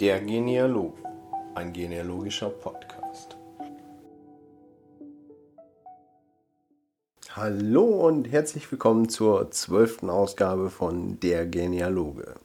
Der Genealoge, ein genealogischer Podcast. Hallo und herzlich willkommen zur zwölften Ausgabe von Der Genealoge.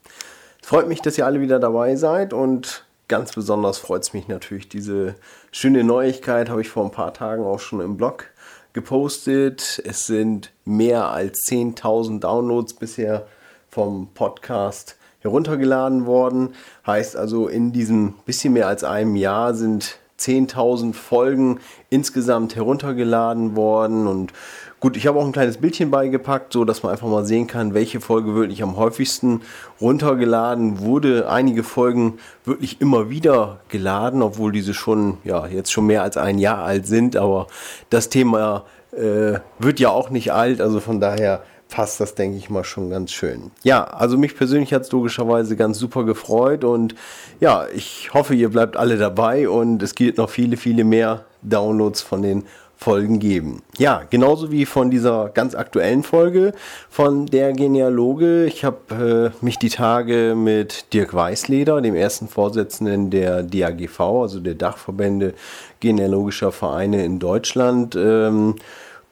Es freut mich, dass ihr alle wieder dabei seid und ganz besonders freut es mich natürlich, diese schöne Neuigkeit habe ich vor ein paar Tagen auch schon im Blog gepostet. Es sind mehr als 10.000 Downloads bisher vom Podcast heruntergeladen worden. Heißt also, in diesem bisschen mehr als einem Jahr sind 10.000 Folgen insgesamt heruntergeladen worden und gut, ich habe auch ein kleines Bildchen beigepackt, so dass man einfach mal sehen kann, welche Folge wirklich am häufigsten runtergeladen wurde. Einige Folgen wirklich immer wieder geladen, obwohl diese schon ja jetzt schon mehr als ein Jahr alt sind, aber das Thema äh, wird ja auch nicht alt, also von daher passt das, denke ich mal, schon ganz schön. Ja, also mich persönlich hat es logischerweise ganz super gefreut und ja, ich hoffe, ihr bleibt alle dabei und es gibt noch viele, viele mehr Downloads von den Folgen geben. Ja, genauso wie von dieser ganz aktuellen Folge von der Genealoge. Ich habe äh, mich die Tage mit Dirk Weißleder, dem ersten Vorsitzenden der DAGV, also der Dachverbände genealogischer Vereine in Deutschland, ähm,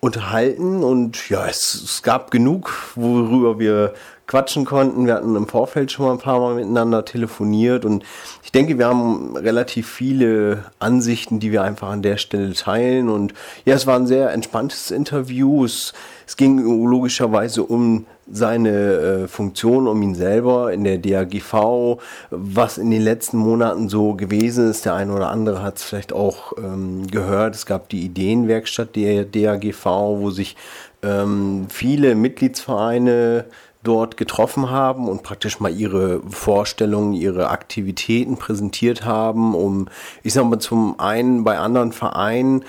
unterhalten und ja, es, es gab genug, worüber wir quatschen konnten. Wir hatten im Vorfeld schon mal ein paar Mal miteinander telefoniert und ich denke, wir haben relativ viele Ansichten, die wir einfach an der Stelle teilen. Und ja, es war ein sehr entspanntes Interview. Es, es ging logischerweise um seine äh, Funktion, um ihn selber in der DAGV, was in den letzten Monaten so gewesen ist. Der eine oder andere hat es vielleicht auch ähm, gehört. Es gab die Ideenwerkstatt der DAGV, wo sich ähm, viele Mitgliedsvereine dort getroffen haben und praktisch mal ihre Vorstellungen, ihre Aktivitäten präsentiert haben, um, ich sag mal, zum einen bei anderen Vereinen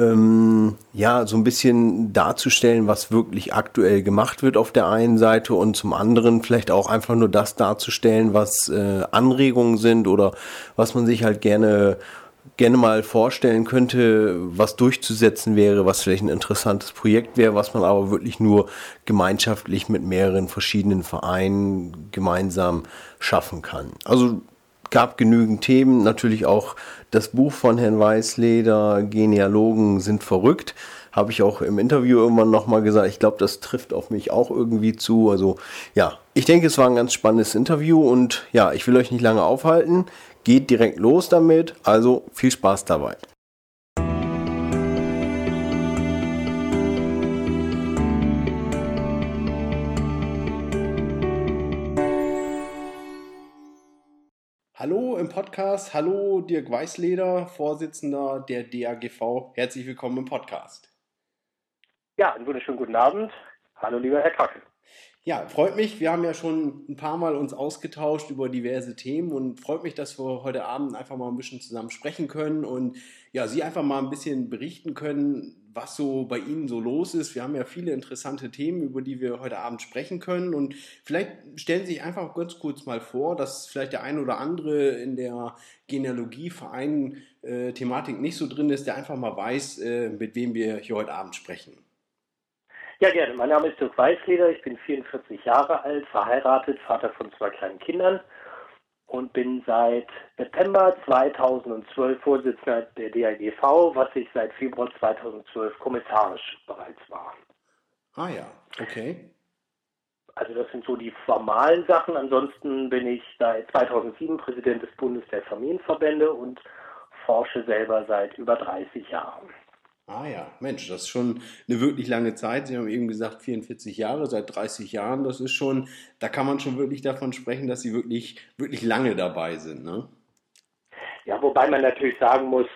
ähm, ja, so ein bisschen darzustellen, was wirklich aktuell gemacht wird auf der einen Seite und zum anderen vielleicht auch einfach nur das darzustellen, was äh, Anregungen sind oder was man sich halt gerne gerne mal vorstellen könnte, was durchzusetzen wäre, was vielleicht ein interessantes Projekt wäre, was man aber wirklich nur gemeinschaftlich mit mehreren verschiedenen Vereinen gemeinsam schaffen kann. Also gab genügend Themen, natürlich auch das Buch von Herrn Weißleder, Genealogen sind verrückt, habe ich auch im Interview irgendwann nochmal gesagt. Ich glaube, das trifft auf mich auch irgendwie zu. Also ja, ich denke, es war ein ganz spannendes Interview und ja, ich will euch nicht lange aufhalten geht direkt los damit. Also viel Spaß dabei. Im Podcast, hallo Dirk Weißleder, Vorsitzender der DAGV. Herzlich willkommen im Podcast. Ja, einen wunderschönen guten Abend. Hallo lieber Herr Kackel. Ja, freut mich. Wir haben ja schon ein paar Mal uns ausgetauscht über diverse Themen und freut mich, dass wir heute Abend einfach mal ein bisschen zusammen sprechen können und ja, Sie einfach mal ein bisschen berichten können, was so bei Ihnen so los ist. Wir haben ja viele interessante Themen, über die wir heute Abend sprechen können und vielleicht stellen Sie sich einfach ganz kurz mal vor, dass vielleicht der ein oder andere in der Genealogie-Verein-Thematik äh, nicht so drin ist, der einfach mal weiß, äh, mit wem wir hier heute Abend sprechen. Ja, gerne. Mein Name ist Dirk Weißleder, ich bin 44 Jahre alt, verheiratet, Vater von zwei kleinen Kindern und bin seit September 2012 Vorsitzender der DAGV, was ich seit Februar 2012 kommissarisch bereits war. Ah ja, okay. Also das sind so die formalen Sachen. Ansonsten bin ich seit 2007 Präsident des Bundes der Familienverbände und forsche selber seit über 30 Jahren. Ah ja, Mensch, das ist schon eine wirklich lange Zeit. Sie haben eben gesagt 44 Jahre, seit 30 Jahren. Das ist schon, da kann man schon wirklich davon sprechen, dass Sie wirklich, wirklich lange dabei sind, ne? Ja, wobei man natürlich sagen muss,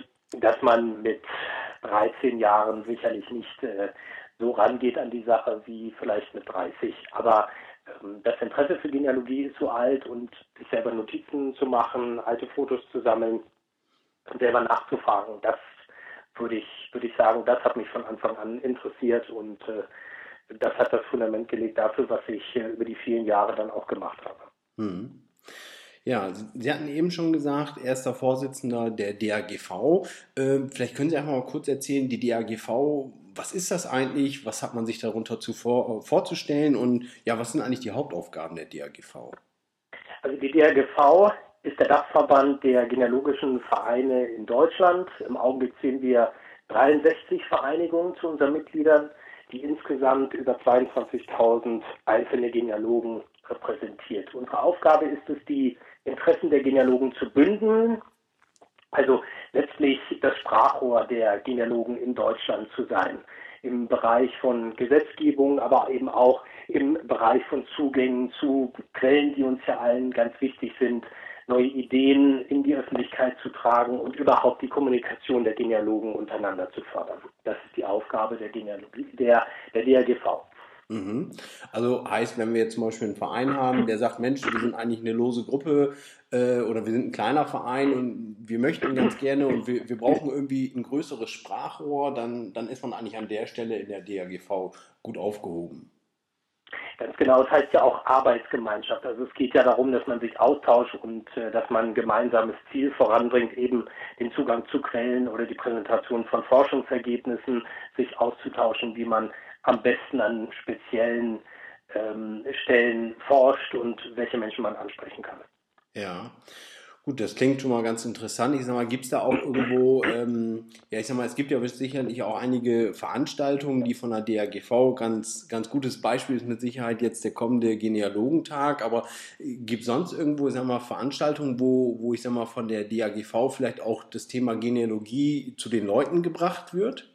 dass man mit 13 Jahren sicherlich nicht äh, so rangeht an die Sache wie vielleicht mit 30. Aber ähm, das Interesse für Genealogie ist so alt und sich selber Notizen zu machen, alte Fotos zu sammeln selber nachzufragen, das würde ich, würde ich sagen, das hat mich von Anfang an interessiert und äh, das hat das Fundament gelegt dafür, was ich äh, über die vielen Jahre dann auch gemacht habe. Hm. Ja, Sie hatten eben schon gesagt, erster Vorsitzender der DAGV. Äh, vielleicht können Sie einfach mal kurz erzählen, die DAGV, was ist das eigentlich? Was hat man sich darunter zuvor vorzustellen? Und ja, was sind eigentlich die Hauptaufgaben der DAGV? Also die DAGV ist der Dachverband der genealogischen Vereine in Deutschland. Im Augenblick sehen wir 63 Vereinigungen zu unseren Mitgliedern, die insgesamt über 22.000 einzelne Genealogen repräsentiert. Unsere Aufgabe ist es, die Interessen der Genealogen zu bündeln, also letztlich das Sprachrohr der Genealogen in Deutschland zu sein im Bereich von Gesetzgebung, aber eben auch im Bereich von Zugängen zu Quellen, die uns ja allen ganz wichtig sind, neue Ideen in die Öffentlichkeit zu tragen und überhaupt die Kommunikation der Genealogen untereinander zu fördern. Das ist die Aufgabe der Genealogie, der, der DRGV. Mhm. Also heißt, wenn wir jetzt zum Beispiel einen Verein haben, der sagt, Mensch, wir sind eigentlich eine lose Gruppe äh, oder wir sind ein kleiner Verein und wir möchten ganz gerne und wir, wir brauchen irgendwie ein größeres Sprachrohr, dann, dann ist man eigentlich an der Stelle in der DAGV gut aufgehoben. Ganz genau, das heißt ja auch Arbeitsgemeinschaft. Also es geht ja darum, dass man sich austauscht und äh, dass man ein gemeinsames Ziel voranbringt, eben den Zugang zu Quellen oder die Präsentation von Forschungsergebnissen, sich auszutauschen, wie man am besten an speziellen ähm, Stellen forscht und welche Menschen man ansprechen kann. Ja. Gut, das klingt schon mal ganz interessant. Ich sag mal, gibt es da auch irgendwo, ähm, ja, ich sag mal, es gibt ja sicherlich auch einige Veranstaltungen, die von der DAGV ganz, ganz gutes Beispiel ist mit Sicherheit jetzt der kommende Genealogentag, aber gibt es sonst irgendwo, ich sag mal, Veranstaltungen, wo, wo ich sag mal, von der DAGV vielleicht auch das Thema Genealogie zu den Leuten gebracht wird?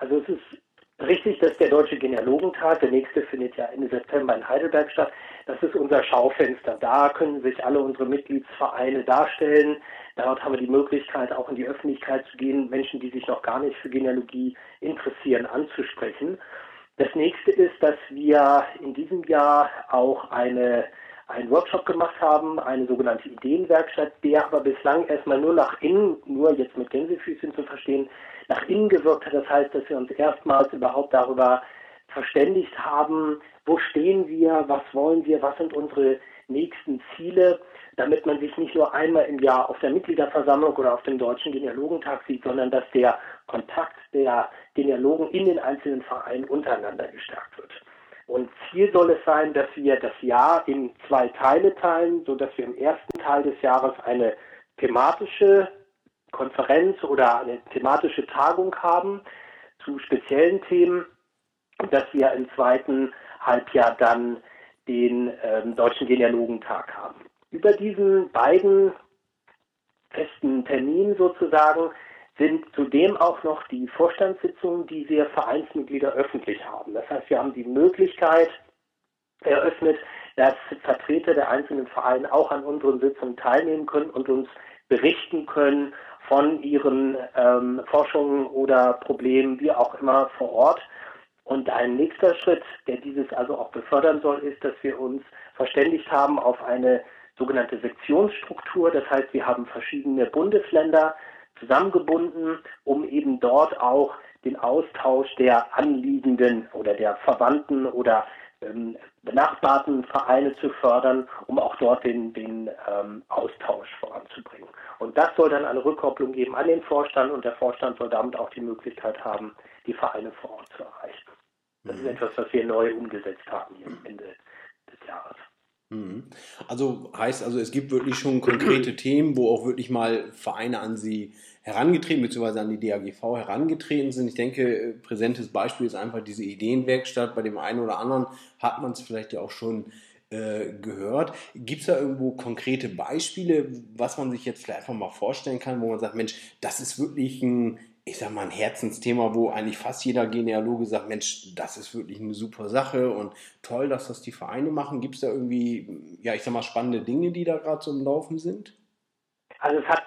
Also es ist Richtig, das ist der Deutsche Genealogentag. Der nächste findet ja Ende September in Heidelberg statt. Das ist unser Schaufenster. Da können sich alle unsere Mitgliedsvereine darstellen. Dort haben wir die Möglichkeit, auch in die Öffentlichkeit zu gehen, Menschen, die sich noch gar nicht für Genealogie interessieren, anzusprechen. Das nächste ist, dass wir in diesem Jahr auch eine, einen Workshop gemacht haben, eine sogenannte Ideenwerkstatt, der aber bislang erstmal nur nach innen, nur jetzt mit Gänsefüßchen zu verstehen, nach innen gewirkt hat. Das heißt, dass wir uns erstmals überhaupt darüber verständigt haben, wo stehen wir, was wollen wir, was sind unsere nächsten Ziele, damit man sich nicht nur einmal im Jahr auf der Mitgliederversammlung oder auf dem Deutschen Genealogentag sieht, sondern dass der Kontakt der Genealogen in den einzelnen Vereinen untereinander gestärkt wird. Und Ziel soll es sein, dass wir das Jahr in zwei Teile teilen, sodass wir im ersten Teil des Jahres eine thematische Konferenz oder eine thematische Tagung haben zu speziellen Themen dass wir im zweiten Halbjahr dann den ähm, Deutschen Genealogentag haben. Über diesen beiden festen Terminen sozusagen sind zudem auch noch die Vorstandssitzungen, die wir Vereinsmitglieder öffentlich haben. Das heißt, wir haben die Möglichkeit eröffnet, dass Vertreter der einzelnen Vereine auch an unseren Sitzungen teilnehmen können und uns berichten können von ihren ähm, Forschungen oder Problemen, wie auch immer, vor Ort. Und ein nächster Schritt, der dieses also auch befördern soll, ist, dass wir uns verständigt haben auf eine sogenannte Sektionsstruktur. Das heißt, wir haben verschiedene Bundesländer zusammengebunden, um eben dort auch den Austausch der Anliegenden oder der Verwandten oder ähm, benachbarten Vereine zu fördern, um auch dort den, den ähm, Austausch voranzubringen. Und das soll dann eine Rückkopplung geben an den Vorstand und der Vorstand soll damit auch die Möglichkeit haben, die Vereine vor Ort zu erreichen. Das ist etwas, was wir neu umgesetzt haben hier am Ende des Jahres. Mhm. Also heißt also, es gibt wirklich schon konkrete Themen, wo auch wirklich mal Vereine an Sie herangetreten, beziehungsweise an die DAGV herangetreten sind. Ich denke, präsentes Beispiel ist einfach diese Ideenwerkstatt. Bei dem einen oder anderen hat man es vielleicht ja auch schon äh, gehört. Gibt es da irgendwo konkrete Beispiele, was man sich jetzt vielleicht einfach mal vorstellen kann, wo man sagt, Mensch, das ist wirklich ein ich sag mal, ein Herzensthema, wo eigentlich fast jeder Genealoge sagt, Mensch, das ist wirklich eine super Sache und toll, dass das die Vereine machen. Gibt es da irgendwie, ja, ich sag mal, spannende Dinge, die da gerade so im Laufen sind? Also es hat,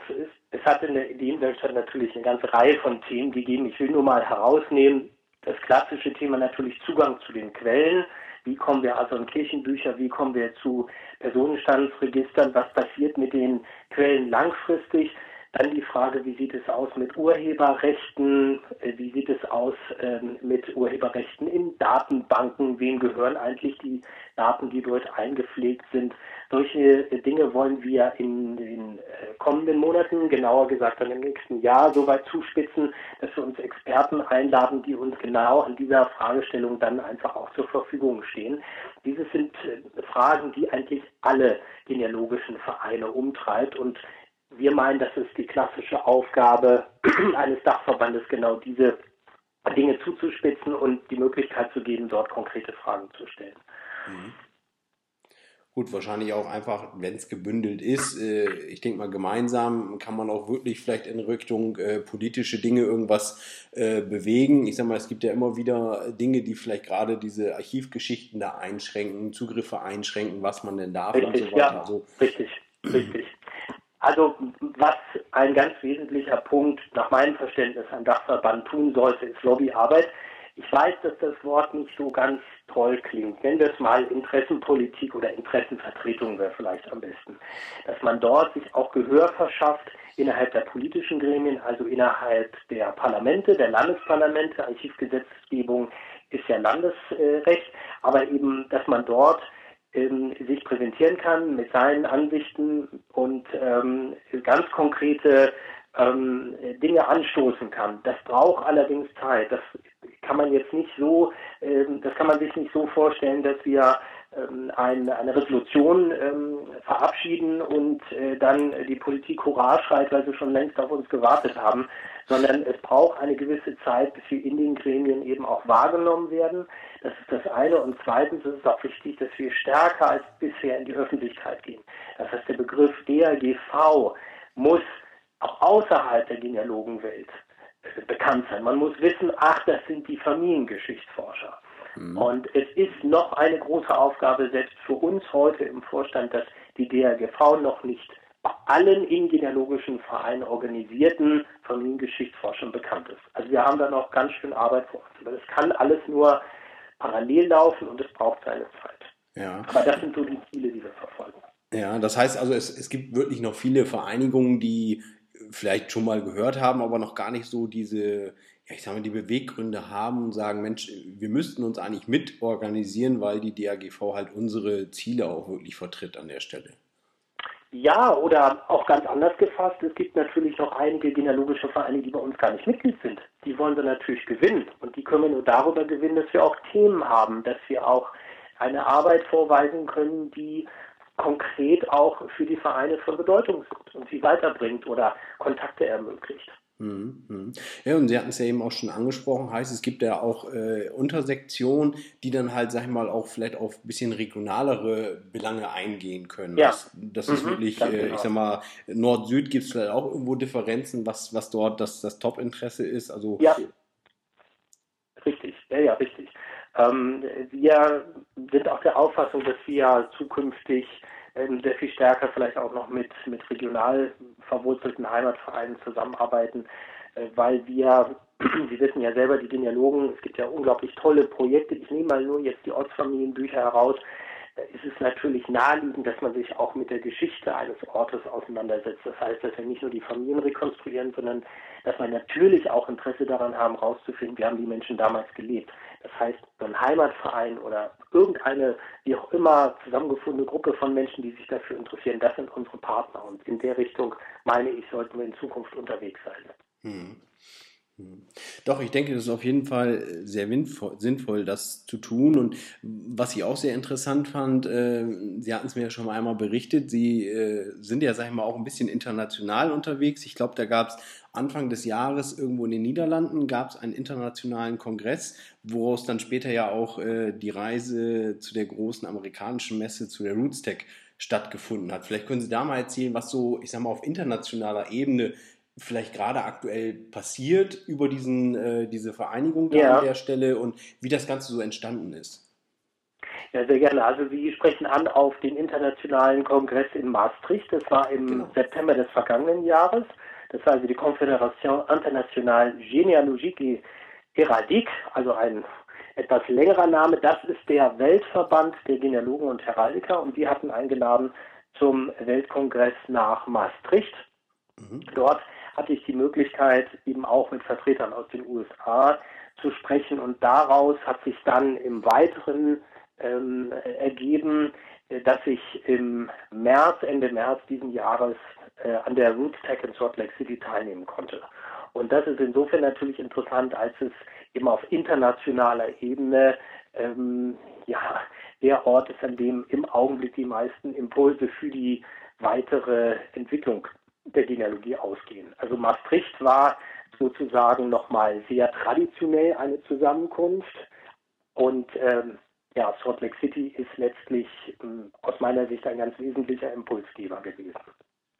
es hat in der Ideenwerkstatt natürlich eine ganze Reihe von Themen gegeben. Ich will nur mal herausnehmen, das klassische Thema natürlich Zugang zu den Quellen. Wie kommen wir also in Kirchenbücher, wie kommen wir zu Personenstandsregistern, was passiert mit den Quellen langfristig? Dann die Frage, wie sieht es aus mit Urheberrechten? Äh, wie sieht es aus ähm, mit Urheberrechten in Datenbanken? Wem gehören eigentlich die Daten, die dort eingepflegt sind? Solche äh, Dinge wollen wir in den äh, kommenden Monaten, genauer gesagt dann im nächsten Jahr, so weit zuspitzen, dass wir uns Experten einladen, die uns genau an dieser Fragestellung dann einfach auch zur Verfügung stehen. Diese sind Fragen, die eigentlich alle genealogischen Vereine umtreibt und wir meinen, das ist die klassische Aufgabe eines Dachverbandes, genau diese Dinge zuzuspitzen und die Möglichkeit zu geben, dort konkrete Fragen zu stellen. Mhm. Gut, wahrscheinlich auch einfach, wenn es gebündelt ist. Äh, ich denke mal, gemeinsam kann man auch wirklich vielleicht in Richtung äh, politische Dinge irgendwas äh, bewegen. Ich sag mal, es gibt ja immer wieder Dinge, die vielleicht gerade diese Archivgeschichten da einschränken, Zugriffe einschränken, was man denn darf richtig, und so weiter. Ja, also, richtig, richtig. Also was ein ganz wesentlicher Punkt nach meinem Verständnis ein Dachverband tun sollte, ist Lobbyarbeit. Ich weiß, dass das Wort nicht so ganz toll klingt. Nennen wir es mal Interessenpolitik oder Interessenvertretung wäre vielleicht am besten. Dass man dort sich auch Gehör verschafft innerhalb der politischen Gremien, also innerhalb der Parlamente, der Landesparlamente. Archivgesetzgebung ist ja Landesrecht, aber eben, dass man dort ähm, sich präsentieren kann mit seinen Ansichten und ähm, ganz konkrete ähm, Dinge anstoßen kann. Das braucht allerdings Zeit. Das kann man jetzt nicht so, ähm, das kann man sich nicht so vorstellen, dass wir eine, eine Resolution ähm, verabschieden und äh, dann die Politik Hurra schreit, weil sie schon längst auf uns gewartet haben, sondern es braucht eine gewisse Zeit, bis wir in den Gremien eben auch wahrgenommen werden. Das ist das eine. Und zweitens ist es auch wichtig, dass wir stärker als bisher in die Öffentlichkeit gehen. Das heißt, der Begriff DRGV muss auch außerhalb der Genealogenwelt bekannt sein. Man muss wissen, ach, das sind die Familiengeschichtsforscher. Mhm. Und es ist noch eine große Aufgabe, selbst für uns heute im Vorstand, dass die DRGV noch nicht bei allen in genealogischen Vereinen organisierten Familiengeschichtsforschern bekannt ist. Also wir haben da noch ganz schön Arbeit vor uns. Aber das kann alles nur parallel laufen und es braucht seine Zeit. Ja. Aber das sind so die Ziele, die wir verfolgen. Ja, das heißt also, es, es gibt wirklich noch viele Vereinigungen, die vielleicht schon mal gehört haben, aber noch gar nicht so diese, ich sag mal, die Beweggründe haben und sagen, Mensch, wir müssten uns eigentlich mit organisieren, weil die DAGV halt unsere Ziele auch wirklich vertritt an der Stelle. Ja, oder auch ganz anders gefasst, es gibt natürlich noch einige genealogische Vereine, die bei uns gar nicht Mitglied sind. Die wollen wir natürlich gewinnen. Und die können wir nur darüber gewinnen, dass wir auch Themen haben, dass wir auch eine Arbeit vorweisen können, die konkret auch für die Vereine von Bedeutung sind und sie weiterbringt oder Kontakte ermöglicht. Mhm, mhm. Ja, und Sie hatten es ja eben auch schon angesprochen, heißt, es gibt ja auch äh, Untersektionen, die dann halt, sag ich mal, auch vielleicht auf ein bisschen regionalere Belange eingehen können. Ja. Das, das mhm, ist wirklich, äh, genau. ich sag mal, Nord-Süd gibt es vielleicht auch irgendwo Differenzen, was, was dort das, das Top-Interesse ist. Also, ja, richtig, ja, ja, richtig. Ähm, wir sind auch der Auffassung, dass wir zukünftig sehr viel stärker vielleicht auch noch mit, mit regional verwurzelten Heimatvereinen zusammenarbeiten, äh, weil wir, Sie wissen ja selber, die Genealogen, es gibt ja unglaublich tolle Projekte. Ich nehme mal nur jetzt die Ortsfamilienbücher heraus. Da ist es natürlich naheliegend, dass man sich auch mit der Geschichte eines Ortes auseinandersetzt. Das heißt, dass wir nicht nur die Familien rekonstruieren, sondern dass wir natürlich auch Interesse daran haben, herauszufinden, wie haben die Menschen damals gelebt. Das heißt, ein Heimatverein oder irgendeine, wie auch immer, zusammengefundene Gruppe von Menschen, die sich dafür interessieren, das sind unsere Partner. Und in der Richtung, meine ich, sollten wir in Zukunft unterwegs sein. Hm. Doch, ich denke, das ist auf jeden Fall sehr sinnvoll, das zu tun. Und was ich auch sehr interessant fand, äh, Sie hatten es mir ja schon einmal berichtet, Sie äh, sind ja, sag ich mal, auch ein bisschen international unterwegs. Ich glaube, da gab es Anfang des Jahres irgendwo in den Niederlanden gab es einen internationalen Kongress, woraus dann später ja auch äh, die Reise zu der großen amerikanischen Messe, zu der Rootstech stattgefunden hat. Vielleicht können Sie da mal erzählen, was so, ich sag mal, auf internationaler Ebene vielleicht gerade aktuell passiert über diesen, äh, diese Vereinigung da ja. an der Stelle und wie das Ganze so entstanden ist. Ja, sehr gerne. Also Sie sprechen an auf den internationalen Kongress in Maastricht. Das war im genau. September des vergangenen Jahres. Das war also die Confédération Internationale Généalogique et Heraldique, also ein etwas längerer Name. Das ist der Weltverband der Genealogen und Heraldiker und wir hatten eingeladen zum Weltkongress nach Maastricht. Mhm. Dort hatte ich die Möglichkeit, eben auch mit Vertretern aus den USA zu sprechen und daraus hat sich dann im Weiteren ähm, ergeben, äh, dass ich im März, Ende März diesen Jahres äh, an der Roots in Salt Lake City teilnehmen konnte. Und das ist insofern natürlich interessant, als es eben auf internationaler Ebene ähm, ja, der Ort ist, an dem im Augenblick die meisten Impulse für die weitere Entwicklung der Genealogie ausgehen. Also Maastricht war sozusagen nochmal sehr traditionell eine Zusammenkunft und ähm, ja, Salt Lake City ist letztlich ähm, aus meiner Sicht ein ganz wesentlicher Impulsgeber gewesen.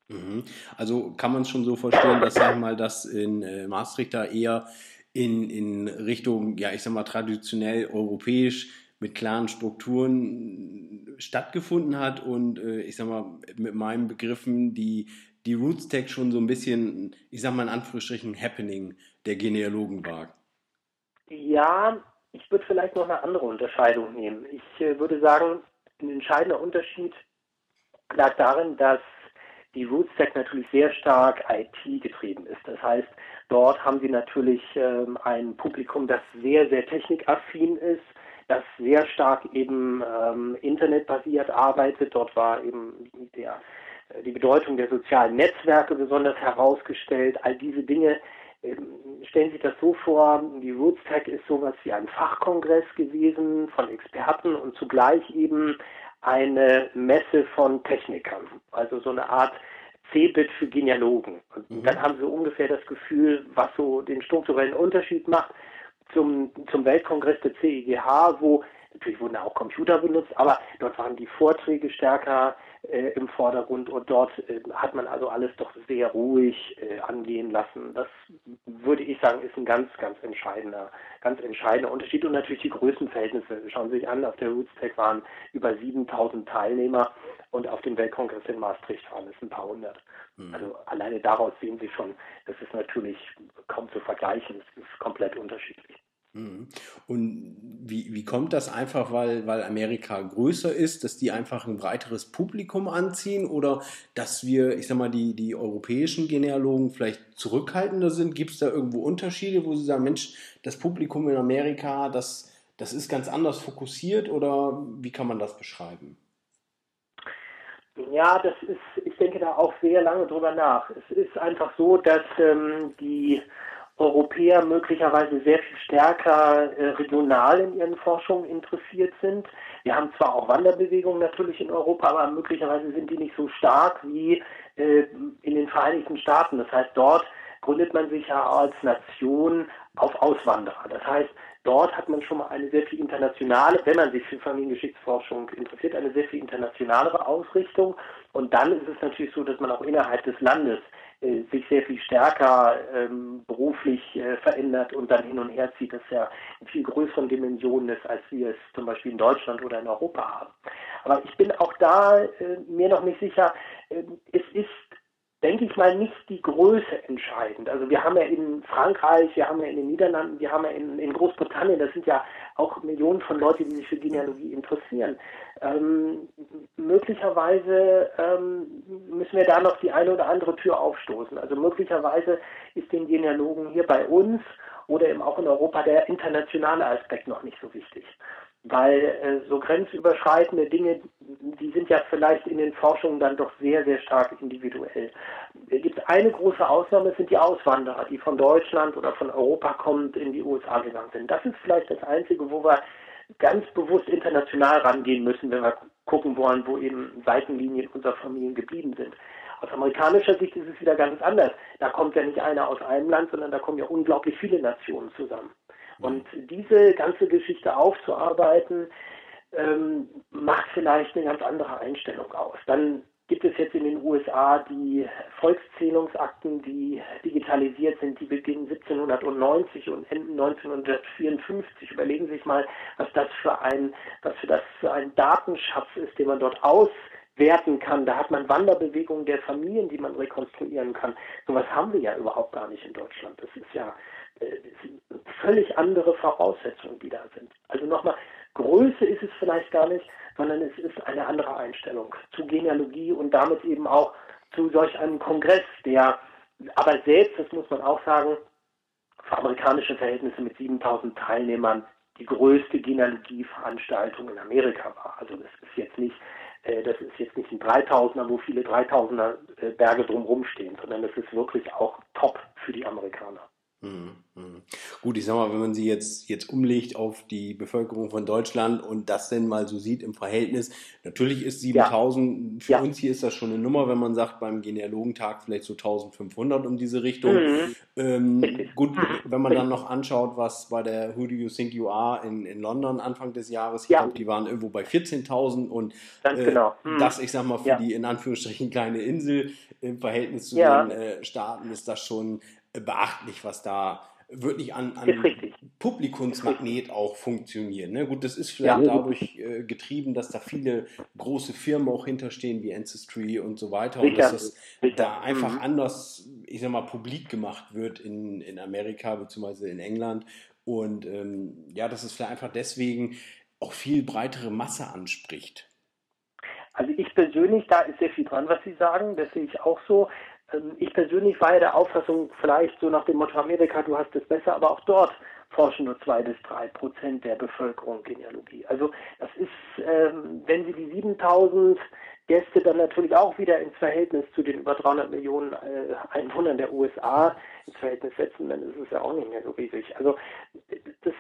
Mhm. Also kann man es schon so verstehen, dass sag mal, dass in äh, Maastricht da eher in, in Richtung, ja, ich sag mal, traditionell europäisch mit klaren Strukturen stattgefunden hat und äh, ich sag mal, mit meinen Begriffen die, die Roots Tech schon so ein bisschen, ich sag mal in Anführungsstrichen, Happening der Genealogen war. Ja, ich würde vielleicht noch eine andere Unterscheidung nehmen. Ich äh, würde sagen, ein entscheidender Unterschied lag darin, dass die RootsTech natürlich sehr stark IT getrieben ist. Das heißt, dort haben sie natürlich ähm, ein Publikum, das sehr, sehr technikaffin ist, das sehr stark eben ähm, internetbasiert arbeitet. Dort war eben der, die Bedeutung der sozialen Netzwerke besonders herausgestellt. All diese Dinge ähm, stellen Sie sich das so vor, die RootsTech ist sowas wie ein Fachkongress gewesen von Experten und zugleich eben eine Messe von Technikern, also so eine Art C-Bit für Genealogen. Und mhm. dann haben sie ungefähr das Gefühl, was so den strukturellen Unterschied macht zum, zum Weltkongress der CIGH, wo natürlich wurden auch Computer benutzt, aber dort waren die Vorträge stärker äh, im Vordergrund und dort äh, hat man also alles doch sehr ruhig äh, angehen lassen. Das würde ich sagen, ist ein ganz, ganz entscheidender, ganz entscheidender Unterschied und natürlich die Größenverhältnisse. Schauen Sie sich an, auf der RootsTech waren über 7000 Teilnehmer und auf dem Weltkongress in Maastricht waren es ein paar hundert. Mhm. Also alleine daraus sehen Sie schon, das ist natürlich kaum zu vergleichen, es ist komplett unterschiedlich. Mhm. Und wie, wie kommt das einfach, weil, weil Amerika größer ist, dass die einfach ein breiteres Publikum anziehen oder dass wir, ich sag mal, die, die europäischen Genealogen vielleicht zurückhaltender sind? Gibt es da irgendwo Unterschiede, wo Sie sagen, Mensch, das Publikum in Amerika, das, das ist ganz anders fokussiert oder wie kann man das beschreiben? Ja, das ist, ich denke da auch sehr lange drüber nach. Es ist einfach so, dass ähm, die Europäer möglicherweise sehr viel stärker äh, regional in ihren Forschungen interessiert sind. Wir haben zwar auch Wanderbewegungen natürlich in Europa, aber möglicherweise sind die nicht so stark wie äh, in den Vereinigten Staaten. Das heißt, dort gründet man sich ja als Nation auf Auswanderer. Das heißt, dort hat man schon mal eine sehr viel internationale, wenn man sich für Familiengeschichtsforschung interessiert, eine sehr viel internationalere Ausrichtung. Und dann ist es natürlich so, dass man auch innerhalb des Landes sich sehr viel stärker ähm, beruflich äh, verändert und dann hin und her zieht, das ja in viel größeren Dimensionen ist, als wir es zum Beispiel in Deutschland oder in Europa haben. Aber ich bin auch da äh, mir noch nicht sicher, äh, es ist denke ich mal, nicht die Größe entscheidend. Also wir haben ja in Frankreich, wir haben ja in den Niederlanden, wir haben ja in, in Großbritannien, das sind ja auch Millionen von Leuten, die sich für Genealogie interessieren. Ähm, möglicherweise ähm, müssen wir da noch die eine oder andere Tür aufstoßen. Also möglicherweise ist den Genealogen hier bei uns oder eben auch in Europa der internationale Aspekt noch nicht so wichtig weil äh, so grenzüberschreitende Dinge, die sind ja vielleicht in den Forschungen dann doch sehr, sehr stark individuell. Es gibt eine große Ausnahme, das sind die Auswanderer, die von Deutschland oder von Europa kommend in die USA gegangen sind. Das ist vielleicht das Einzige, wo wir ganz bewusst international rangehen müssen, wenn wir gucken wollen, wo eben Seitenlinien unserer Familien geblieben sind. Aus amerikanischer Sicht ist es wieder ganz anders. Da kommt ja nicht einer aus einem Land, sondern da kommen ja unglaublich viele Nationen zusammen. Und diese ganze Geschichte aufzuarbeiten, ähm, macht vielleicht eine ganz andere Einstellung aus. Dann gibt es jetzt in den USA die Volkszählungsakten, die digitalisiert sind, die beginnen 1790 und enden 1954. Überlegen Sie sich mal, was das für ein, was für das für ein Datenschatz ist, den man dort auswerten kann. Da hat man Wanderbewegungen der Familien, die man rekonstruieren kann. So was haben wir ja überhaupt gar nicht in Deutschland. Das ist ja völlig andere Voraussetzungen, die da sind. Also nochmal, Größe ist es vielleicht gar nicht, sondern es ist eine andere Einstellung zu Genealogie und damit eben auch zu solch einem Kongress, der aber selbst, das muss man auch sagen, für amerikanische Verhältnisse mit 7000 Teilnehmern die größte Genealogieveranstaltung in Amerika war. Also das ist jetzt nicht äh, das ist jetzt nicht ein 3000er, wo viele 3000er äh, Berge drumherum stehen, sondern das ist wirklich auch top für die Amerikaner. Mhm, mhm. Gut, ich sag mal, wenn man sie jetzt, jetzt umlegt auf die Bevölkerung von Deutschland und das denn mal so sieht im Verhältnis, natürlich ist 7000, ja. für ja. uns hier ist das schon eine Nummer, wenn man sagt, beim Genealogentag vielleicht so 1500 um diese Richtung. Mhm. Ähm, gut, wenn man dann noch anschaut, was bei der Who Do You Think You Are in, in London Anfang des Jahres, ich ja. glaube, die waren irgendwo bei 14.000 und äh, genau. mhm. das, ich sag mal, für die in Anführungsstrichen kleine Insel im Verhältnis zu den äh, Staaten ist das schon beachtlich, was da wirklich an, an Publikumsmagnet auch funktioniert. Ne? Gut, das ist vielleicht ja, dadurch äh, getrieben, dass da viele große Firmen auch hinterstehen, wie Ancestry und so weiter. Sicher, und dass das sicher. da einfach mhm. anders, ich sag mal, publik gemacht wird in, in Amerika bzw. in England. Und ähm, ja, dass es vielleicht einfach deswegen auch viel breitere Masse anspricht. Also ich persönlich, da ist sehr viel dran, was Sie sagen, das sehe ich auch so. Ähm, ich persönlich war ja der Auffassung, vielleicht so nach dem Motto Amerika, du hast es besser, aber auch dort forschen nur zwei bis drei Prozent der Bevölkerung Genealogie. Also das ist, ähm, wenn Sie die 7000 Gäste dann natürlich auch wieder ins Verhältnis zu den über 300 Millionen äh, Einwohnern der USA ins Verhältnis setzen, dann ist es ja auch nicht mehr so riesig. Also das,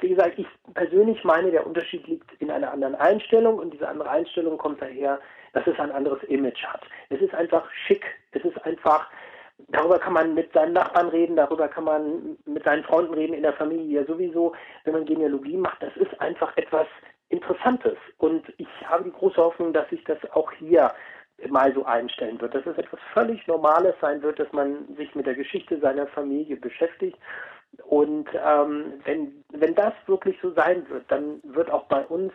wie gesagt, ich persönlich meine, der Unterschied liegt in einer anderen Einstellung und diese andere Einstellung kommt daher, dass es ein anderes Image hat. Es ist einfach schick, es ist einfach, darüber kann man mit seinen Nachbarn reden, darüber kann man mit seinen Freunden reden, in der Familie sowieso, wenn man Genealogie macht, das ist einfach etwas Interessantes. Und ich habe die große Hoffnung, dass sich das auch hier mal so einstellen wird, dass es etwas völlig Normales sein wird, dass man sich mit der Geschichte seiner Familie beschäftigt. Und ähm, wenn, wenn das wirklich so sein wird, dann wird auch bei uns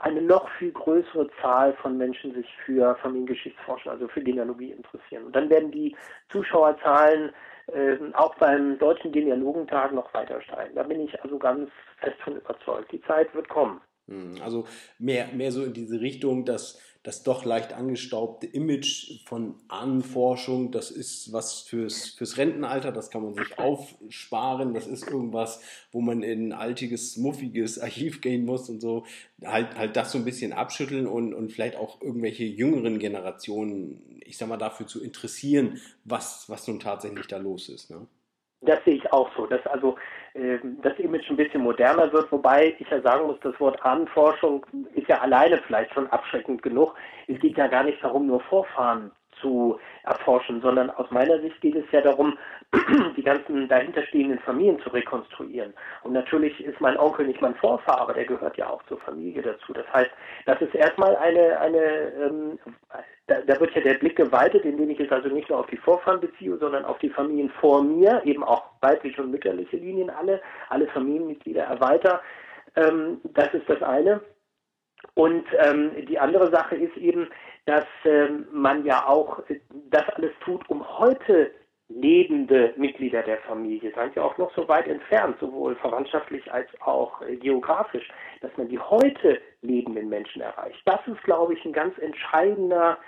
eine noch viel größere Zahl von Menschen sich für Familiengeschichtsforschung, also für Genealogie interessieren. Und dann werden die Zuschauerzahlen äh, auch beim Deutschen Genealogentag noch weiter steigen. Da bin ich also ganz fest von überzeugt. Die Zeit wird kommen. Hm, also mehr, mehr so in diese Richtung, dass das doch leicht angestaubte Image von Ahnenforschung, das ist was fürs, fürs Rentenalter, das kann man sich aufsparen, das ist irgendwas, wo man in ein altiges, muffiges Archiv gehen muss und so, halt, halt das so ein bisschen abschütteln und, und vielleicht auch irgendwelche jüngeren Generationen, ich sag mal, dafür zu interessieren, was, was nun tatsächlich da los ist. Ne? Das sehe ich auch so, dass also das Image ein bisschen moderner wird, wobei ich ja sagen muss, das Wort Ahnenforschung ist ja alleine vielleicht schon abschreckend genug. Es geht ja gar nicht darum, nur Vorfahren zu erforschen, sondern aus meiner Sicht geht es ja darum, die ganzen dahinterstehenden Familien zu rekonstruieren. Und natürlich ist mein Onkel nicht mein Vorfahr, aber der gehört ja auch zur Familie dazu. Das heißt, das ist erstmal eine, eine ähm, da, da, wird ja der Blick geweitet, indem ich es also nicht nur auf die Vorfahren beziehe, sondern auf die Familien vor mir, eben auch weibliche und mütterliche Linien, alle, alle Familienmitglieder erweiter. Ähm, das ist das eine. Und ähm, die andere Sache ist eben, dass ähm, man ja auch das alles tut, um heute lebende Mitglieder der Familie, seien sie auch noch so weit entfernt, sowohl verwandtschaftlich als auch äh, geografisch, dass man die heute lebenden Menschen erreicht. Das ist, glaube ich, ein ganz entscheidender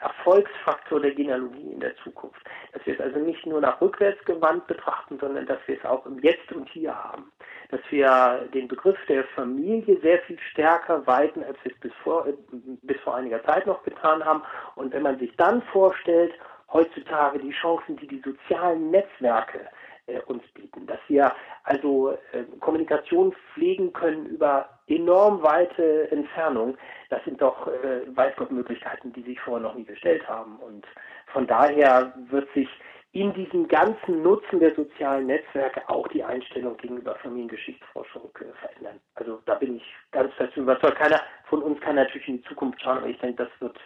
Erfolgsfaktor der Genealogie in der Zukunft. Dass wir es also nicht nur nach rückwärts gewandt betrachten, sondern dass wir es auch im Jetzt und Hier haben. Dass wir den Begriff der Familie sehr viel stärker weiten, als wir es bis vor, äh, bis vor einiger Zeit noch getan haben. Und wenn man sich dann vorstellt, heutzutage die Chancen, die die sozialen Netzwerke äh, uns bieten, dass wir also äh, Kommunikation pflegen können über enorm weite Entfernung, das sind doch äh, weiß Gott Möglichkeiten, die sich vorher noch nie gestellt haben. Und von daher wird sich in diesem ganzen Nutzen der sozialen Netzwerke auch die Einstellung gegenüber Familiengeschichtsforschung äh, verändern. Also da bin ich ganz fest überzeugt. Keiner von uns kann natürlich in die Zukunft schauen, aber ich denke, das wird,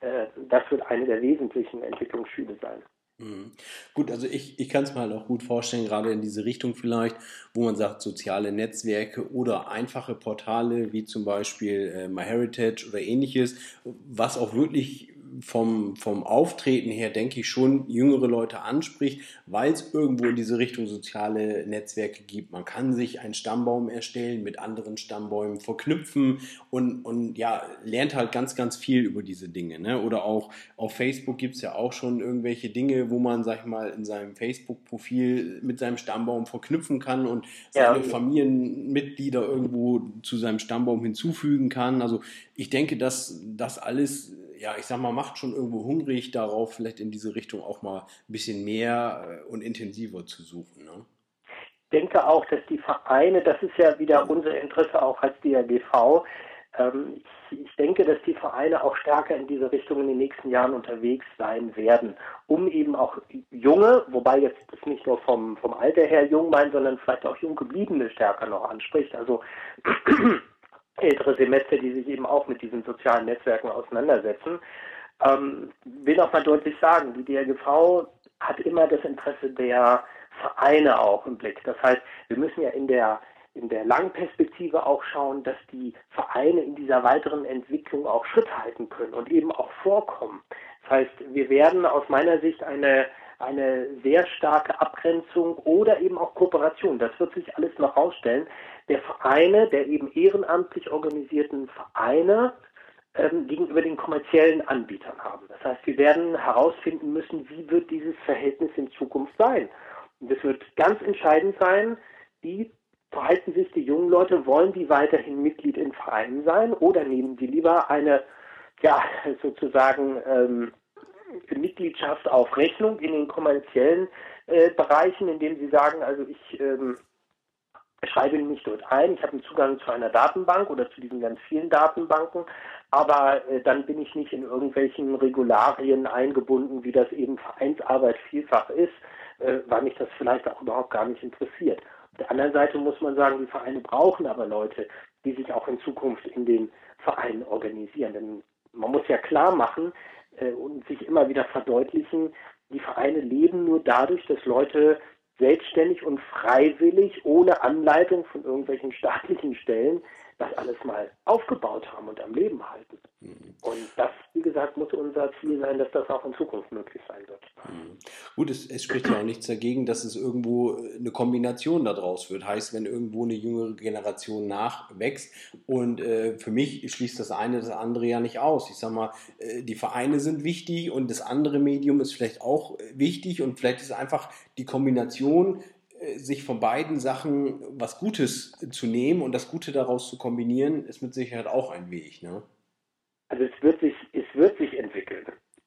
äh, das wird eine der wesentlichen Entwicklungsschübe sein. Mhm. Gut, also ich, ich kann es mir halt auch gut vorstellen, gerade in diese Richtung vielleicht, wo man sagt, soziale Netzwerke oder einfache Portale wie zum Beispiel äh, MyHeritage oder ähnliches, was auch wirklich vom, vom Auftreten her, denke ich, schon jüngere Leute anspricht, weil es irgendwo in diese Richtung soziale Netzwerke gibt. Man kann sich einen Stammbaum erstellen, mit anderen Stammbäumen verknüpfen und, und ja, lernt halt ganz, ganz viel über diese Dinge. Ne? Oder auch auf Facebook gibt es ja auch schon irgendwelche Dinge, wo man, sag ich mal, in seinem Facebook-Profil mit seinem Stammbaum verknüpfen kann und seine ja. Familienmitglieder irgendwo zu seinem Stammbaum hinzufügen kann. Also ich denke, dass das alles ja, ich sag mal, macht schon irgendwo hungrig darauf, vielleicht in diese Richtung auch mal ein bisschen mehr äh, und intensiver zu suchen. Ne? Ich denke auch, dass die Vereine, das ist ja wieder unser Interesse auch als DRGV, ähm, ich, ich, denke, dass die Vereine auch stärker in diese Richtung in den nächsten Jahren unterwegs sein werden, um eben auch junge, wobei jetzt das nicht nur vom, vom Alter her jung meint, sondern vielleicht auch jung gebliebene stärker noch anspricht. Also ältere Semester, die sich eben auch mit diesen sozialen Netzwerken auseinandersetzen. Ähm, will auch mal deutlich sagen, die DRGV hat immer das Interesse der Vereine auch im Blick. Das heißt, wir müssen ja in der in der Langperspektive auch schauen, dass die Vereine in dieser weiteren Entwicklung auch Schritt halten können und eben auch vorkommen. Das heißt, wir werden aus meiner Sicht eine eine sehr starke Abgrenzung oder eben auch Kooperation. Das wird sich alles noch herausstellen. Der Vereine, der eben ehrenamtlich organisierten Vereine ähm, gegenüber den kommerziellen Anbietern haben. Das heißt, wir werden herausfinden müssen, wie wird dieses Verhältnis in Zukunft sein. Und es wird ganz entscheidend sein, wie verhalten sich die jungen Leute, wollen die weiterhin Mitglied in Vereinen sein oder nehmen sie lieber eine, ja, sozusagen, ähm, Mitgliedschaft auf Rechnung in den kommerziellen äh, Bereichen, indem sie sagen, also ich ähm, schreibe mich dort ein, ich habe einen Zugang zu einer Datenbank oder zu diesen ganz vielen Datenbanken, aber äh, dann bin ich nicht in irgendwelchen Regularien eingebunden, wie das eben Vereinsarbeit vielfach ist, äh, weil mich das vielleicht auch überhaupt gar nicht interessiert. Auf der anderen Seite muss man sagen, die Vereine brauchen aber Leute, die sich auch in Zukunft in den Vereinen organisieren. Denn man muss ja klar machen, äh, und sich immer wieder verdeutlichen, die Vereine leben nur dadurch, dass Leute selbstständig und freiwillig, ohne Anleitung von irgendwelchen staatlichen Stellen, das alles mal aufgebaut haben und am Leben halten. Mhm. Und das, wie gesagt, muss unser Ziel sein, dass das auch in Zukunft möglich sein wird. Mhm. Gut, es, es, spricht ja auch nichts dagegen, dass es irgendwo eine Kombination daraus wird. Heißt, wenn irgendwo eine jüngere Generation nachwächst und äh, für mich schließt das eine das andere ja nicht aus. Ich sag mal, äh, die Vereine sind wichtig und das andere Medium ist vielleicht auch wichtig und vielleicht ist einfach die Kombination äh, sich von beiden Sachen was Gutes zu nehmen und das Gute daraus zu kombinieren, ist mit Sicherheit auch ein Weg. Ne? Also es wird sich, es wird sich entwickeln.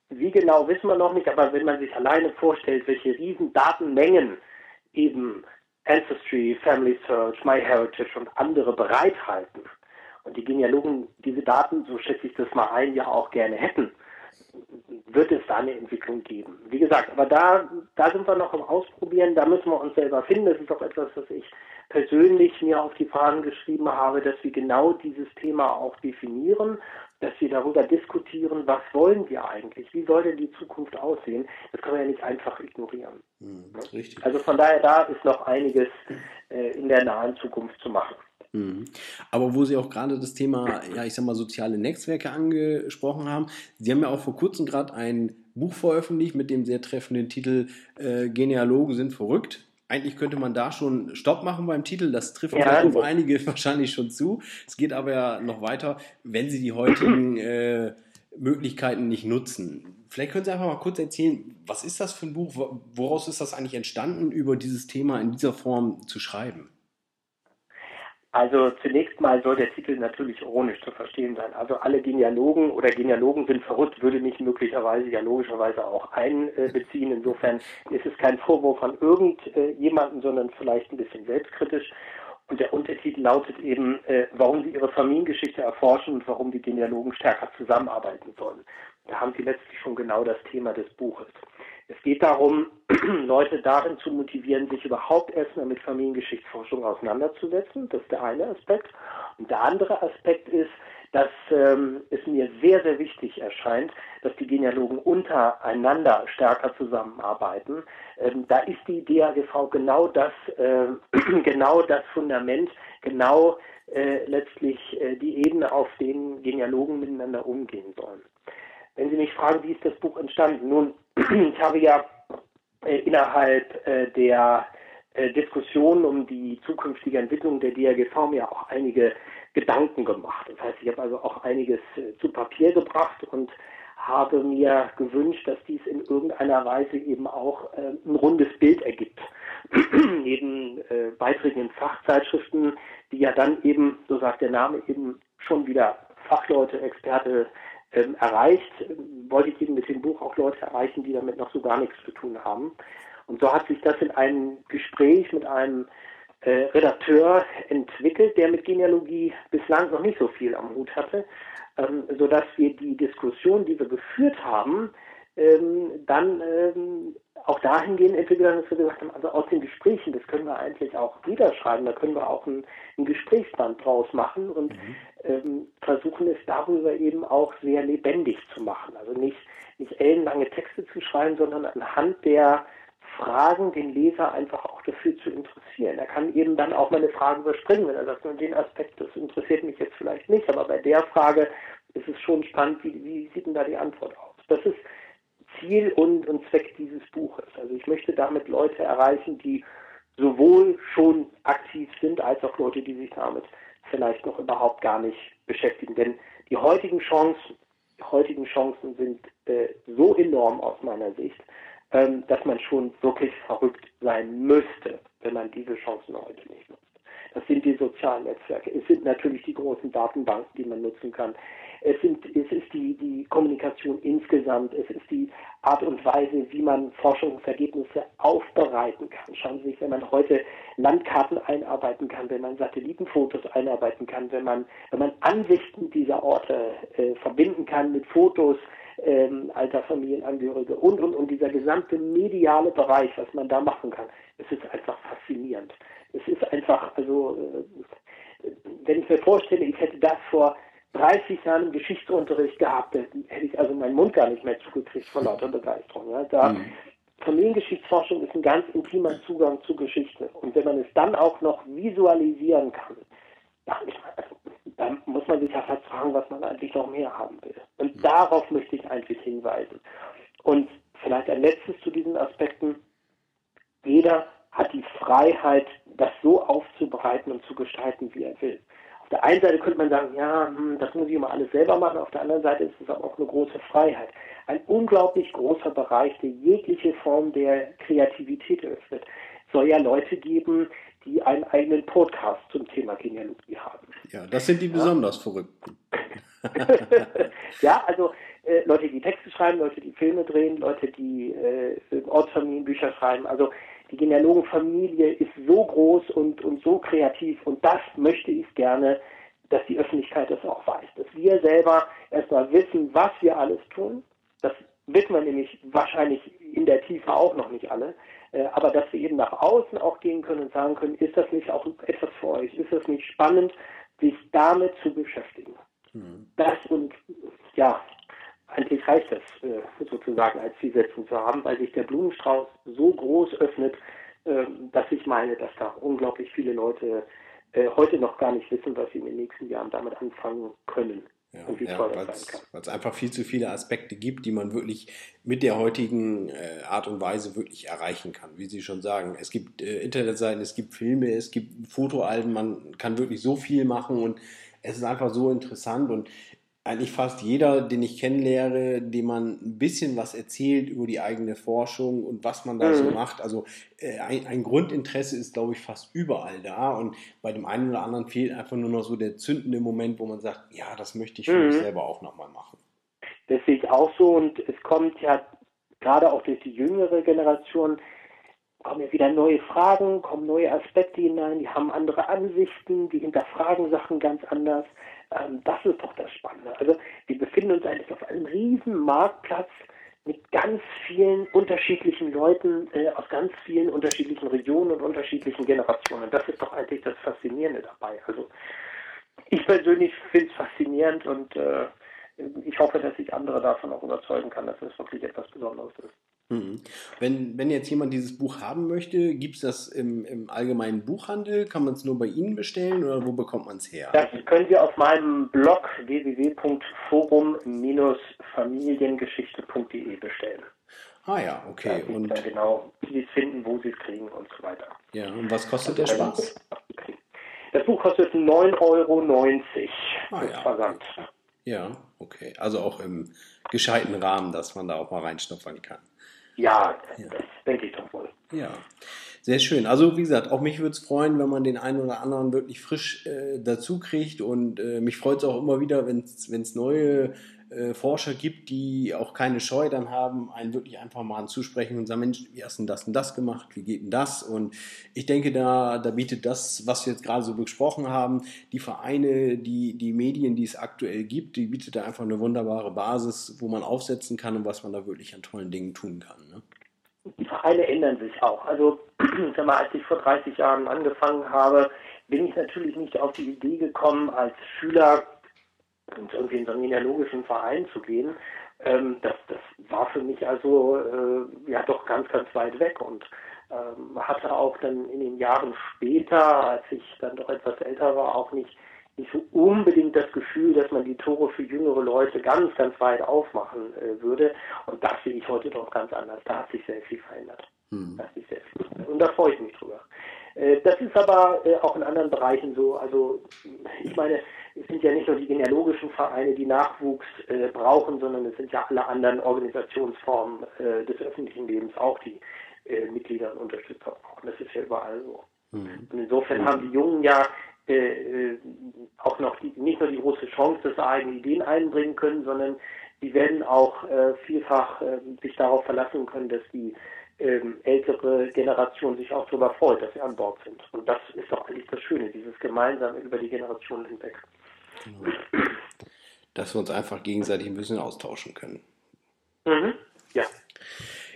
Wie genau wissen wir noch nicht, aber wenn man sich alleine vorstellt, welche riesen Datenmengen eben Ancestry, Family Search, MyHeritage und andere bereithalten und die Genealogen diese Daten, so schätze ich das mal ein, ja auch gerne hätten, wird es da eine Entwicklung geben. Wie gesagt, aber da, da sind wir noch im Ausprobieren, da müssen wir uns selber finden. Das ist auch etwas, was ich persönlich mir auf die Fahnen geschrieben habe, dass wir genau dieses Thema auch definieren, dass wir darüber diskutieren, was wollen wir eigentlich, wie soll denn die Zukunft aussehen. Das kann man ja nicht einfach ignorieren. Mhm, also von daher, da ist noch einiges äh, in der nahen Zukunft zu machen. Mhm. Aber wo Sie auch gerade das Thema, ja, ich sag mal, soziale Netzwerke angesprochen haben, Sie haben ja auch vor kurzem gerade ein Buch veröffentlicht mit dem sehr treffenden Titel äh, Genealogen sind verrückt. Eigentlich könnte man da schon Stopp machen beim Titel. Das trifft ja, auf einige wahrscheinlich schon zu. Es geht aber ja noch weiter, wenn Sie die heutigen äh, Möglichkeiten nicht nutzen. Vielleicht können Sie einfach mal kurz erzählen, was ist das für ein Buch? Woraus ist das eigentlich entstanden, über dieses Thema in dieser Form zu schreiben? Also zunächst mal soll der Titel natürlich ironisch zu verstehen sein. Also alle Genealogen oder Genealogen sind verrückt, würde mich möglicherweise ja logischerweise auch einbeziehen. Insofern ist es kein Vorwurf von irgendjemandem, sondern vielleicht ein bisschen selbstkritisch. Und der Untertitel lautet eben, äh, warum sie ihre Familiengeschichte erforschen und warum die Genealogen stärker zusammenarbeiten sollen. Da haben sie letztlich schon genau das Thema des Buches. Es geht darum, Leute darin zu motivieren, sich überhaupt erstmal mit Familiengeschichtsforschung auseinanderzusetzen. Das ist der eine Aspekt. Und der andere Aspekt ist, dass ähm, es mir sehr, sehr wichtig erscheint, dass die Genealogen untereinander stärker zusammenarbeiten. Ähm, da ist die DAGV genau das, äh, genau das Fundament, genau äh, letztlich äh, die Ebene, auf denen Genealogen miteinander umgehen sollen. Wenn Sie mich fragen, wie ist das Buch entstanden? Nun, ich habe ja äh, innerhalb äh, der äh, Diskussion um die zukünftige Entwicklung der DRGV mir auch einige Gedanken gemacht. Das heißt, ich habe also auch einiges zu Papier gebracht und habe mir gewünscht, dass dies in irgendeiner Weise eben auch ein rundes Bild ergibt. Neben Beiträgen in Fachzeitschriften, die ja dann eben, so sagt der Name, eben schon wieder Fachleute, Experte ähm, erreicht, wollte ich eben mit dem Buch auch Leute erreichen, die damit noch so gar nichts zu tun haben. Und so hat sich das in einem Gespräch mit einem äh, Redakteur entwickelt, der mit Genealogie bislang noch nicht so viel am Hut hatte, ähm, sodass wir die Diskussion, die wir geführt haben, ähm, dann ähm, auch dahingehend entwickelt haben, dass wir gesagt haben, also aus den Gesprächen, das können wir eigentlich auch niederschreiben, da können wir auch ein, ein Gesprächsband draus machen und mhm. ähm, versuchen es darüber eben auch sehr lebendig zu machen. Also nicht, nicht ellenlange Texte zu schreiben, sondern anhand der Fragen den Leser einfach auch dafür zu interessieren. Er kann eben dann auch mal eine Frage überspringen, wenn er sagt, den Aspekt, das interessiert mich jetzt vielleicht nicht, aber bei der Frage ist es schon spannend, wie, wie sieht denn da die Antwort aus? Das ist Ziel und, und Zweck dieses Buches. Also ich möchte damit Leute erreichen, die sowohl schon aktiv sind, als auch Leute, die sich damit vielleicht noch überhaupt gar nicht beschäftigen. Denn die heutigen Chancen, die heutigen Chancen sind äh, so enorm aus meiner Sicht, ähm, dass man schon wirklich verrückt sein müsste, wenn man diese Chancen heute nicht nutzt. Das sind die sozialen Netzwerke. Es sind natürlich die großen Datenbanken, die man nutzen kann. Es, sind, es ist die, die Kommunikation insgesamt. Es ist die Art und Weise, wie man Forschungsergebnisse aufbereiten kann. Schauen Sie sich, wenn man heute Landkarten einarbeiten kann, wenn man Satellitenfotos einarbeiten kann, wenn man, wenn man Ansichten dieser Orte äh, verbinden kann mit Fotos, ähm, alter Familienangehörige und, und, und dieser gesamte mediale Bereich, was man da machen kann, es ist einfach faszinierend. Es ist einfach, also, äh, wenn ich mir vorstelle, ich hätte das vor 30 Jahren im Geschichtsunterricht gehabt, hätte ich also meinen Mund gar nicht mehr zugekriegt vor lauter Begeisterung. Ja. Da, mhm. Familiengeschichtsforschung ist ein ganz intimer Zugang zu Geschichte. Und wenn man es dann auch noch visualisieren kann, dann, dann muss man sich ja fast fragen, was man eigentlich noch mehr haben will. Und mhm. darauf möchte ich eigentlich hinweisen. Und vielleicht ein letztes zu diesen Aspekten. Jeder hat die Freiheit, das so aufzubereiten und zu gestalten, wie er will. Auf der einen Seite könnte man sagen, ja, hm, das muss ich immer alles selber machen. Auf der anderen Seite ist es aber auch eine große Freiheit. Ein unglaublich großer Bereich, der jegliche Form der Kreativität öffnet. Es soll ja Leute geben, die einen eigenen Podcast zum Thema Genealogie haben. Ja, das sind die besonders ja. Verrückten. ja, also äh, Leute, die Texte schreiben, Leute, die Filme drehen, Leute, die äh, Ortsfamilienbücher schreiben. Also die Genealogenfamilie ist so groß und, und so kreativ und das möchte ich gerne, dass die Öffentlichkeit das auch weiß. Dass wir selber erstmal wissen, was wir alles tun. Das wissen wir nämlich wahrscheinlich in der Tiefe auch noch nicht alle. Äh, aber dass wir eben nach außen auch gehen können und sagen können, ist das nicht auch etwas für euch? Ist das nicht spannend, sich damit zu beschäftigen? Mhm. Das und ja, eigentlich reicht das äh, sozusagen als Zielsetzung zu haben, weil sich der Blumenstrauß so groß öffnet, äh, dass ich meine, dass da unglaublich viele Leute äh, heute noch gar nicht wissen, was sie in den nächsten Jahren damit anfangen können. Ja, ja, sein kann. Weil es einfach viel zu viele Aspekte gibt, die man wirklich mit der heutigen äh, Art und Weise wirklich erreichen kann, wie Sie schon sagen. Es gibt äh, Internetseiten, es gibt Filme, es gibt Fotoalben, man kann wirklich so viel machen und es ist einfach so interessant und eigentlich fast jeder, den ich kennenlehre, dem man ein bisschen was erzählt über die eigene Forschung und was man da mhm. so macht. Also äh, ein, ein, Grundinteresse ist, glaube ich, fast überall da. Und bei dem einen oder anderen fehlt einfach nur noch so der zündende Moment, wo man sagt, ja, das möchte ich für mhm. mich selber auch nochmal machen. Das sehe ich auch so. Und es kommt ja gerade auch durch die jüngere Generation, kommen ja wieder neue Fragen, kommen neue Aspekte hinein, die haben andere Ansichten, die hinterfragen Sachen ganz anders. Ähm, das ist doch das Spannende. Befinden uns eigentlich auf einem riesen Marktplatz mit ganz vielen unterschiedlichen Leuten äh, aus ganz vielen unterschiedlichen Regionen und unterschiedlichen Generationen. Das ist doch eigentlich das Faszinierende dabei. Also ich persönlich finde es faszinierend und äh, ich hoffe, dass ich andere davon auch überzeugen kann, dass es wirklich etwas Besonderes ist. Mhm. Wenn, wenn jetzt jemand dieses Buch haben möchte, gibt es das im, im allgemeinen Buchhandel? Kann man es nur bei Ihnen bestellen oder wo bekommt man es her? Das können Sie auf meinem Blog www.forum-familiengeschichte.de bestellen. Ah ja, okay. Da und dann genau, wie Sie es finden, wo Sie es kriegen und so weiter. Ja, und was kostet der Spaß? Das Buch kostet 9,90 Euro ah, ja. Versand. Ja, okay. Also auch im gescheiten Rahmen, dass man da auch mal reinschnuppern kann. Ja, ja. das denke ich doch wohl. Ja, sehr schön. Also wie gesagt, auch mich würde es freuen, wenn man den einen oder anderen wirklich frisch äh, dazu kriegt. Und äh, mich freut es auch immer wieder, wenn es neue äh, Forscher gibt, die auch keine Scheu dann haben, einen wirklich einfach mal anzusprechen und sagen, Mensch, wie hast du das und das gemacht? Wie geht denn das? Und ich denke, da, da bietet das, was wir jetzt gerade so besprochen haben, die Vereine, die, die Medien, die es aktuell gibt, die bietet da einfach eine wunderbare Basis, wo man aufsetzen kann und was man da wirklich an tollen Dingen tun kann. Ne? Die Vereine ändern sich auch. Also, sag mal, als ich vor 30 Jahren angefangen habe, bin ich natürlich nicht auf die Idee gekommen, als Schüler und irgendwie in so einen genealogischen Verein zu gehen, ähm, das, das war für mich also äh, ja doch ganz, ganz weit weg und ähm, hatte auch dann in den Jahren später, als ich dann doch etwas älter war, auch nicht, nicht so unbedingt das Gefühl, dass man die Tore für jüngere Leute ganz, ganz weit aufmachen äh, würde. Und das sehe ich heute doch ganz anders. Da hat sich sehr viel verändert. Mhm. Da hat sich sehr viel verändert. Und da freue ich mich drüber. Äh, das ist aber äh, auch in anderen Bereichen so. Also ich meine, es sind ja nicht nur die genealogischen Vereine, die Nachwuchs äh, brauchen, sondern es sind ja alle anderen Organisationsformen äh, des öffentlichen Lebens auch, die äh, Mitglieder und Unterstützer brauchen. Das ist ja überall so. Mhm. Und insofern haben die Jungen ja auch noch die, nicht nur die große Chance, dass sie eigene Ideen einbringen können, sondern die werden auch vielfach sich darauf verlassen können, dass die ähm, ältere Generation sich auch darüber freut, dass sie an Bord sind. Und das ist doch eigentlich das Schöne, dieses gemeinsame über die Generationen hinweg. Genau. Dass wir uns einfach gegenseitig ein bisschen austauschen können. Mhm. Ja.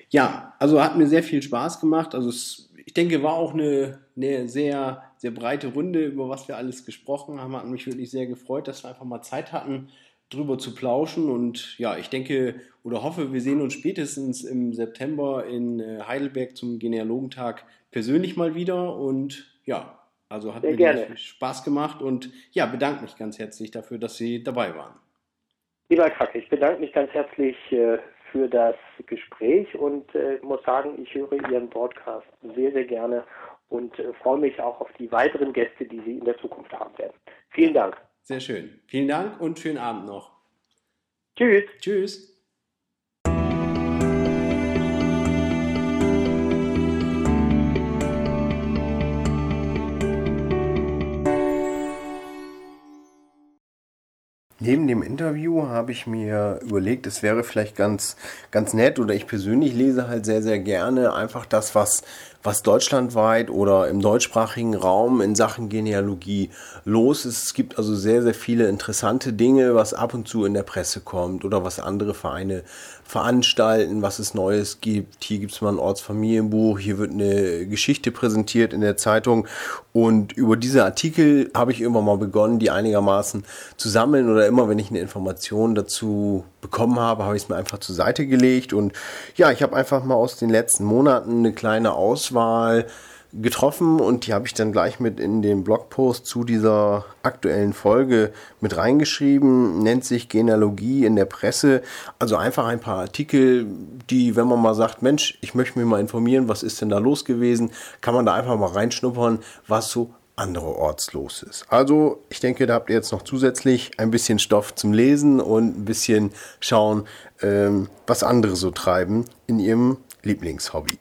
Ja, also hat mir sehr viel Spaß gemacht. Also es, ich denke, war auch eine, eine sehr, sehr breite Runde, über was wir alles gesprochen haben. Hat mich wirklich sehr gefreut, dass wir einfach mal Zeit hatten, drüber zu plauschen. Und ja, ich denke oder hoffe, wir sehen uns spätestens im September in äh, Heidelberg zum Genealogentag persönlich mal wieder. Und ja, also hat Sehr mir gerne. Spaß gemacht und ja, bedanke mich ganz herzlich dafür, dass Sie dabei waren. Lieber Krack, ich bedanke mich ganz herzlich äh, für das Gespräch und äh, muss sagen, ich höre Ihren Podcast sehr, sehr gerne und äh, freue mich auch auf die weiteren Gäste, die Sie in der Zukunft haben werden. Vielen Dank. Sehr schön. Vielen Dank und schönen Abend noch. Tschüss. Tschüss. Neben dem Interview habe ich mir überlegt, es wäre vielleicht ganz, ganz nett oder ich persönlich lese halt sehr, sehr gerne einfach das, was was deutschlandweit oder im deutschsprachigen Raum in Sachen Genealogie los ist. Es gibt also sehr, sehr viele interessante Dinge, was ab und zu in der Presse kommt oder was andere Vereine veranstalten, was es Neues gibt. Hier gibt es mal ein Ortsfamilienbuch, hier wird eine Geschichte präsentiert in der Zeitung und über diese Artikel habe ich irgendwann mal begonnen, die einigermaßen zu sammeln oder immer, wenn ich eine Information dazu bekommen habe, habe ich es mir einfach zur Seite gelegt. Und ja, ich habe einfach mal aus den letzten Monaten eine kleine Auswahl getroffen und die habe ich dann gleich mit in den Blogpost zu dieser aktuellen Folge mit reingeschrieben. Nennt sich Genealogie in der Presse. Also einfach ein paar Artikel, die, wenn man mal sagt, Mensch, ich möchte mich mal informieren, was ist denn da los gewesen, kann man da einfach mal reinschnuppern, was so andererorts los ist. Also ich denke, da habt ihr jetzt noch zusätzlich ein bisschen Stoff zum Lesen und ein bisschen schauen, ähm, was andere so treiben in ihrem Lieblingshobby.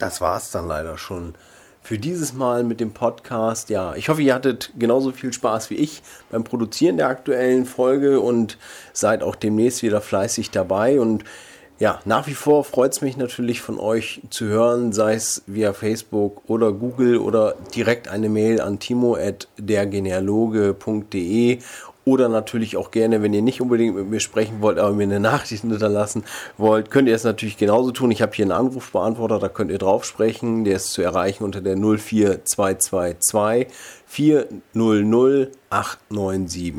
Das war es dann leider schon für dieses Mal mit dem Podcast. Ja, ich hoffe, ihr hattet genauso viel Spaß wie ich beim Produzieren der aktuellen Folge und seid auch demnächst wieder fleißig dabei. Und ja, nach wie vor freut es mich natürlich von euch zu hören, sei es via Facebook oder Google oder direkt eine Mail an timo.dergenealoge.de oder natürlich auch gerne, wenn ihr nicht unbedingt mit mir sprechen wollt, aber mir eine Nachricht hinterlassen wollt, könnt ihr es natürlich genauso tun. Ich habe hier einen Anrufbeantworter, da könnt ihr drauf sprechen. Der ist zu erreichen unter der 04222 400 897.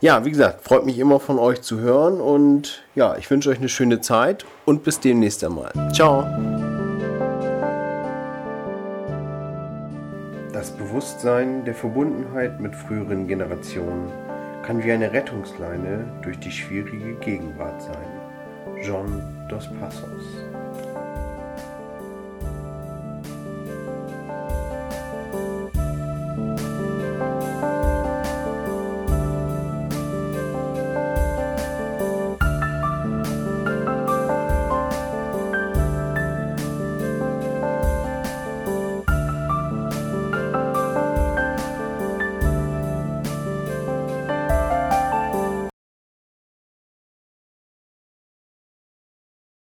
Ja, wie gesagt, freut mich immer von euch zu hören und ja, ich wünsche euch eine schöne Zeit und bis demnächst einmal. Ciao. Das Bewusstsein der Verbundenheit mit früheren Generationen kann wie eine Rettungsleine durch die schwierige Gegenwart sein. John dos Passos